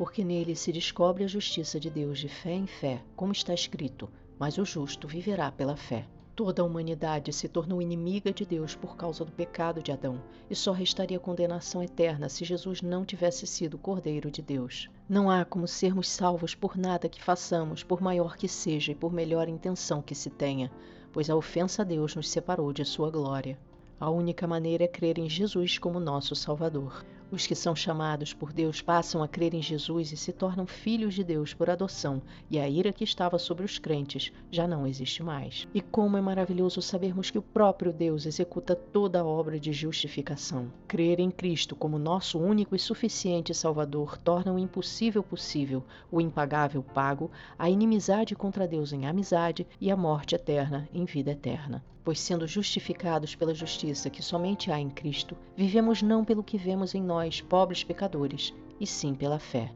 porque nele se descobre a justiça de Deus de fé em fé, como está escrito: Mas o justo viverá pela fé. Toda a humanidade se tornou inimiga de Deus por causa do pecado de Adão, e só restaria condenação eterna se Jesus não tivesse sido Cordeiro de Deus. Não há como sermos salvos por nada que façamos, por maior que seja e por melhor intenção que se tenha, pois a ofensa a Deus nos separou de sua glória. A única maneira é crer em Jesus como nosso Salvador. Os que são chamados por Deus passam a crer em Jesus e se tornam filhos de Deus por adoção, e a ira que estava sobre os crentes já não existe mais. E como é maravilhoso sabermos que o próprio Deus executa toda a obra de justificação. Crer em Cristo como nosso único e suficiente Salvador torna o impossível possível, o impagável pago, a inimizade contra Deus em amizade e a morte eterna em vida eterna. Pois sendo justificados pela justiça que somente há em Cristo, vivemos não pelo que vemos em nós nós, pobres pecadores, e sim pela fé.